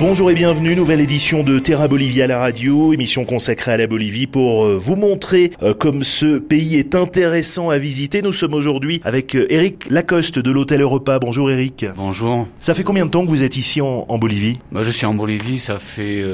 Bonjour et bienvenue, nouvelle édition de Terra Bolivia à la radio, émission consacrée à la Bolivie pour euh, vous montrer euh, comme ce pays est intéressant à visiter. Nous sommes aujourd'hui avec euh, Eric Lacoste de l'hôtel Europa. Bonjour Eric. Bonjour. Ça fait combien de temps que vous êtes ici en, Bolivie? Bah, Je suis en Bolivie, ça fait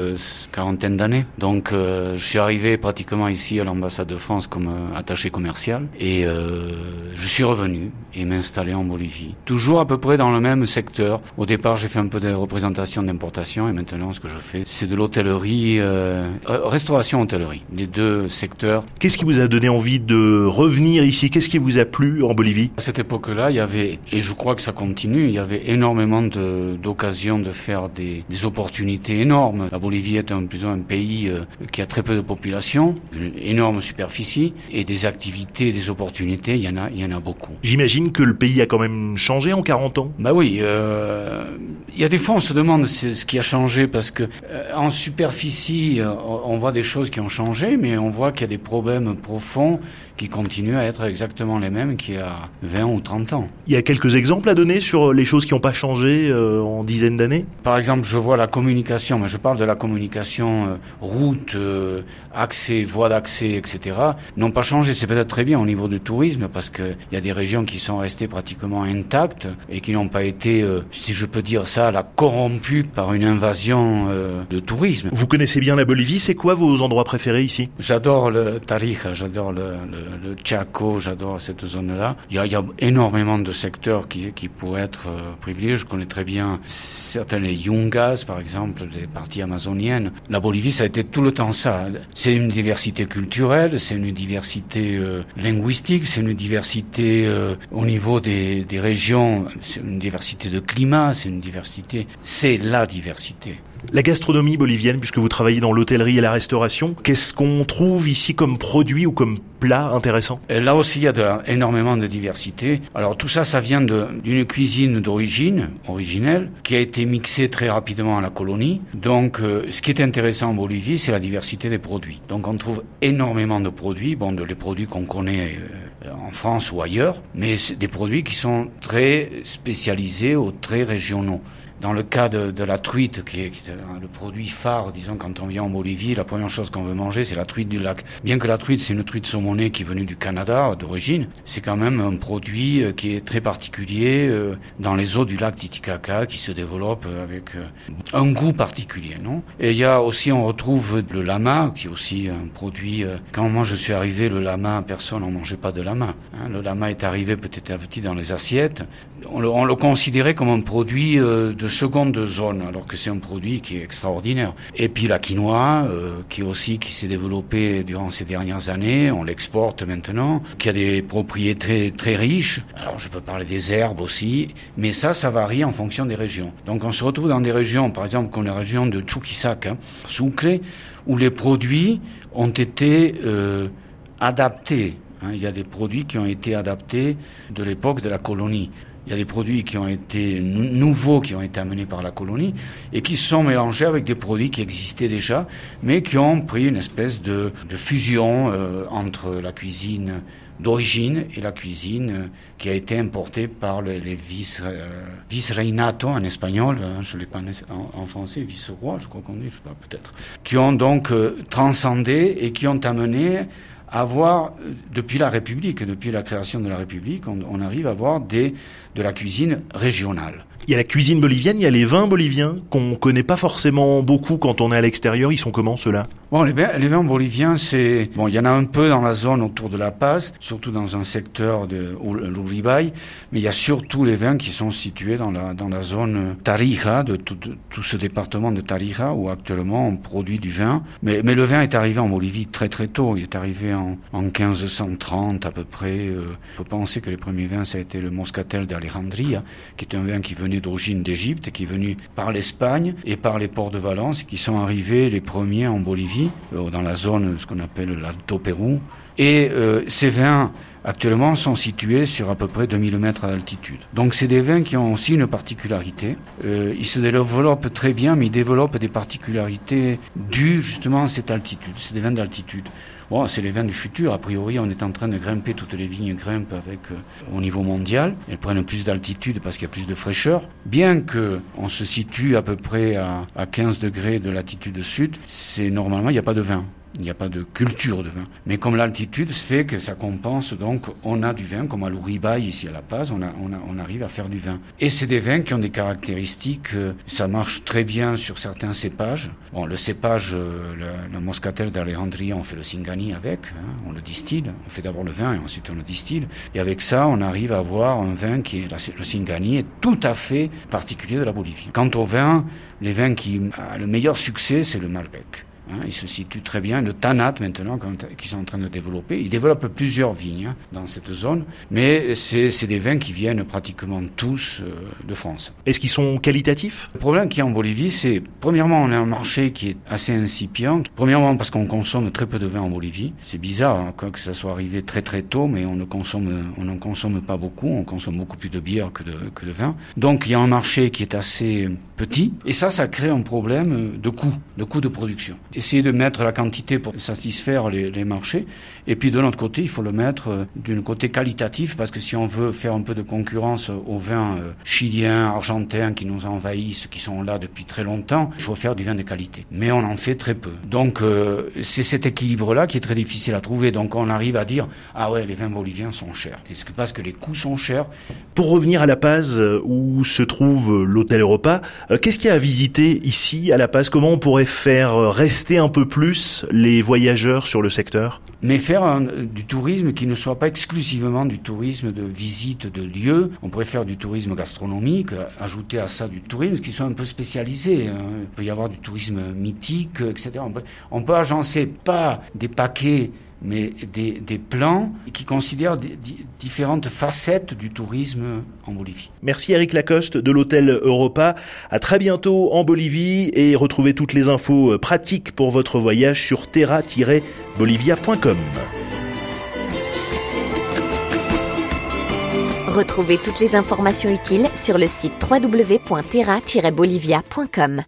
quarantaine d'années. Donc je suis arrivé pratiquement ici à l'ambassade de France comme attaché commercial et je suis revenu et m'installer en Bolivie. Toujours à peu près dans le même secteur. Au départ j'ai fait un peu de représentation d'importation et maintenant ce que je fais, c'est de l'hôtellerie, euh, euh, restauration hôtellerie, les deux secteurs. Qu'est-ce qui vous a donné envie de revenir ici? Qu'est-ce qui vous a plu en Bolivie? À cette époque-là, il y avait, et je crois que ça continue, il y avait énormément d'occasions de, faire des, des, opportunités énormes. La Bolivie est un, plus un pays euh, qui a très peu de population, une énorme superficie, et des activités, des opportunités, il y en a, il y en a beaucoup. J'imagine que le pays a quand même changé en 40 ans. Bah oui, euh, il y a des fois on se demande ce qui a changé parce que euh, en superficie, euh, on voit des choses qui ont changé, mais on voit qu'il y a des problèmes profonds qui continuent à être exactement les mêmes qu'il y a 20 ou 30 ans. Il y a quelques exemples à donner sur les choses qui n'ont pas changé euh, en dizaines d'années? Par exemple, je vois la communication, mais je parle de la communication route, accès, voie d'accès, etc. n'ont pas changé. C'est peut-être très bien au niveau du tourisme parce qu'il y a des régions qui sont restées pratiquement intactes et qui n'ont pas été, si je peux dire ça, la corrompues par une invasion euh, de tourisme. Vous connaissez bien la Bolivie, c'est quoi vos endroits préférés ici? J'adore le Tarija, j'adore le, le, le, Chaco, j'adore cette zone-là. Il, il y, a, énormément de secteurs qui, qui pourraient être euh, privilégiés. Je connais très bien certaines yungas, par exemple, des parties amazoniennes. La Bolivie, ça a été tout le temps ça. C'est une diversité culturelle, c'est une diversité euh, linguistique, c'est une diversité au niveau des, des régions, c'est une diversité de climat, c'est une diversité, c'est la diversité. La gastronomie bolivienne, puisque vous travaillez dans l'hôtellerie et la restauration, qu'est-ce qu'on trouve ici comme produit ou comme plat intéressant? Là aussi, il y a de, énormément de diversité. Alors tout ça, ça vient d'une cuisine d'origine, originelle, qui a été mixée très rapidement à la colonie. Donc euh, ce qui est intéressant en Bolivie, c'est la diversité des produits. Donc on trouve énormément de produits, bon, de les produits qu'on connaît euh, en France ou ailleurs, mais des produits qui sont très spécialisés ou très régionaux. Dans le cas de, la truite, qui est, est, le produit phare, disons, quand on vient en Bolivie, la première chose qu'on veut manger, c'est la truite du lac. Bien que la truite, c'est une truite saumonée qui est venue du Canada d'origine, c'est quand même un produit euh, qui est très particulier euh, dans les eaux du lac Titicaca, qui se développe avec euh, un goût particulier, non? Et il y a aussi, on retrouve le lama, qui est aussi un produit. Quand moi je suis arrivé, le lama, personne n'en mangeait pas de lama. Hein. Le lama est arrivé petit à petit dans les assiettes. On le, on le considérait comme un produit de de seconde zone, alors que c'est un produit qui est extraordinaire. Et puis la quinoa, euh, qui aussi qui s'est développée durant ces dernières années, on l'exporte maintenant, qui a des propriétés très riches. Alors je peux parler des herbes aussi, mais ça, ça varie en fonction des régions. Donc on se retrouve dans des régions, par exemple comme la région de Chuquisaca, hein, où les produits ont été euh, adaptés. Hein. Il y a des produits qui ont été adaptés de l'époque de la colonie. Il y a des produits qui ont été nouveaux, qui ont été amenés par la colonie, et qui sont mélangés avec des produits qui existaient déjà, mais qui ont pris une espèce de, de fusion euh, entre la cuisine d'origine et la cuisine euh, qui a été importée par les, vice, euh, vice en espagnol, hein, je l'ai pas en, en, français, vice-roi, je crois qu'on dit, je sais pas, peut-être, qui ont donc transcendé et qui ont amené avoir, depuis la République, depuis la création de la République, on, on arrive à avoir des, de la cuisine régionale. Il y a la cuisine bolivienne, il y a les vins boliviens qu'on connaît pas forcément beaucoup quand on est à l'extérieur. Ils sont comment ceux-là? Bon, les, les, vins boliviens, c'est bon, il y en a un peu dans la zone autour de La Paz, surtout dans un secteur de l'Uribay, mais il y a surtout les vins qui sont situés dans la dans la zone Tarija, de tout, de, tout ce département de Tarija où actuellement on produit du vin. Mais mais le vin est arrivé en Bolivie très très tôt. Il est arrivé en, en 1530 à peu près. Euh, on peut penser que les premiers vins ça a été le Moscatel d'Alejandría, qui est un vin qui venait d'origine d'Égypte, qui est venu par l'Espagne et par les ports de Valence, qui sont arrivés les premiers en Bolivie, euh, dans la zone, ce qu'on appelle l'Alto Pérou. Et euh, ces vins actuellement sont situés sur à peu près 2000 mètres d'altitude. Donc c'est des vins qui ont aussi une particularité. Euh, ils se développent très bien, mais ils développent des particularités dues justement à cette altitude. C'est des vins d'altitude. Bon, c'est les vins du futur. A priori, on est en train de grimper, toutes les vignes grimpent avec, euh, au niveau mondial. Elles prennent plus d'altitude parce qu'il y a plus de fraîcheur. Bien que on se situe à peu près à, à 15 degrés de latitude sud, c'est normalement, il n'y a pas de vin. Il n'y a pas de culture de vin. Mais comme l'altitude fait que ça compense, donc on a du vin, comme à l'Ouribaï, ici à La Paz, on, a, a, arrive à faire du vin. Et c'est des vins qui ont des caractéristiques, euh, ça marche très bien sur certains cépages. Bon, le cépage, euh, le, le moscatel d'Alejandría, on fait le Singani avec, hein, on le distille. On fait d'abord le vin et ensuite on le distille. Et avec ça, on arrive à avoir un vin qui est, le Singani est tout à fait particulier de la Bolivie. Quant au vin, les vins qui ont le meilleur succès, c'est le Malbec. Hein, il se situe très bien. Le Tanat maintenant, qu'ils sont en train de développer, ils développent plusieurs vignes hein, dans cette zone, mais c'est des vins qui viennent pratiquement tous euh, de France. Est-ce qu'ils sont qualitatifs? Le problème qu'il y a en Bolivie, c'est premièrement on a un marché qui est assez incipient. Premièrement parce qu'on consomme très peu de vin en Bolivie. C'est bizarre hein, que ça soit arrivé très très tôt, mais on ne consomme on n'en consomme pas beaucoup. On consomme beaucoup plus de bière que de que de vin. Donc il y a un marché qui est assez petit et ça ça crée un problème de coût, de coût de production essayer de mettre la quantité pour satisfaire les, marchés. Et puis de l'autre côté, il faut le mettre euh, d'un côté qualitatif, parce que si on veut faire un peu de concurrence aux vins euh, chiliens, argentins qui nous envahissent, qui sont là depuis très longtemps, il faut faire du vin de qualité. Mais on en fait très peu. Donc euh, c'est cet équilibre-là qui est très difficile à trouver. Donc on arrive à dire, ah ouais, les vins boliviens sont chers. C'est parce que les coûts sont chers. Pour revenir à La Paz, où se trouve l'hôtel Europa, qu'est-ce qu'il y a à visiter ici à La Paz? Comment on pourrait faire rester un peu plus les voyageurs sur le secteur? Mais faire du tourisme qui ne soit pas exclusivement du tourisme de visite de lieux. On pourrait faire du tourisme gastronomique, ajouter à ça du tourisme qui soit un peu spécialisé. Hein. Il peut y avoir du tourisme mythique, etc. On peut, agencer pas des paquets mais des, plans qui considèrent différentes facettes du tourisme en Bolivie. Merci Eric Lacoste de l'hôtel Europa. À très bientôt en Bolivie et retrouvez toutes les infos pratiques pour votre voyage sur terra-bolivia.com. Retrouvez toutes les informations utiles sur le site www.terra-bolivia.com.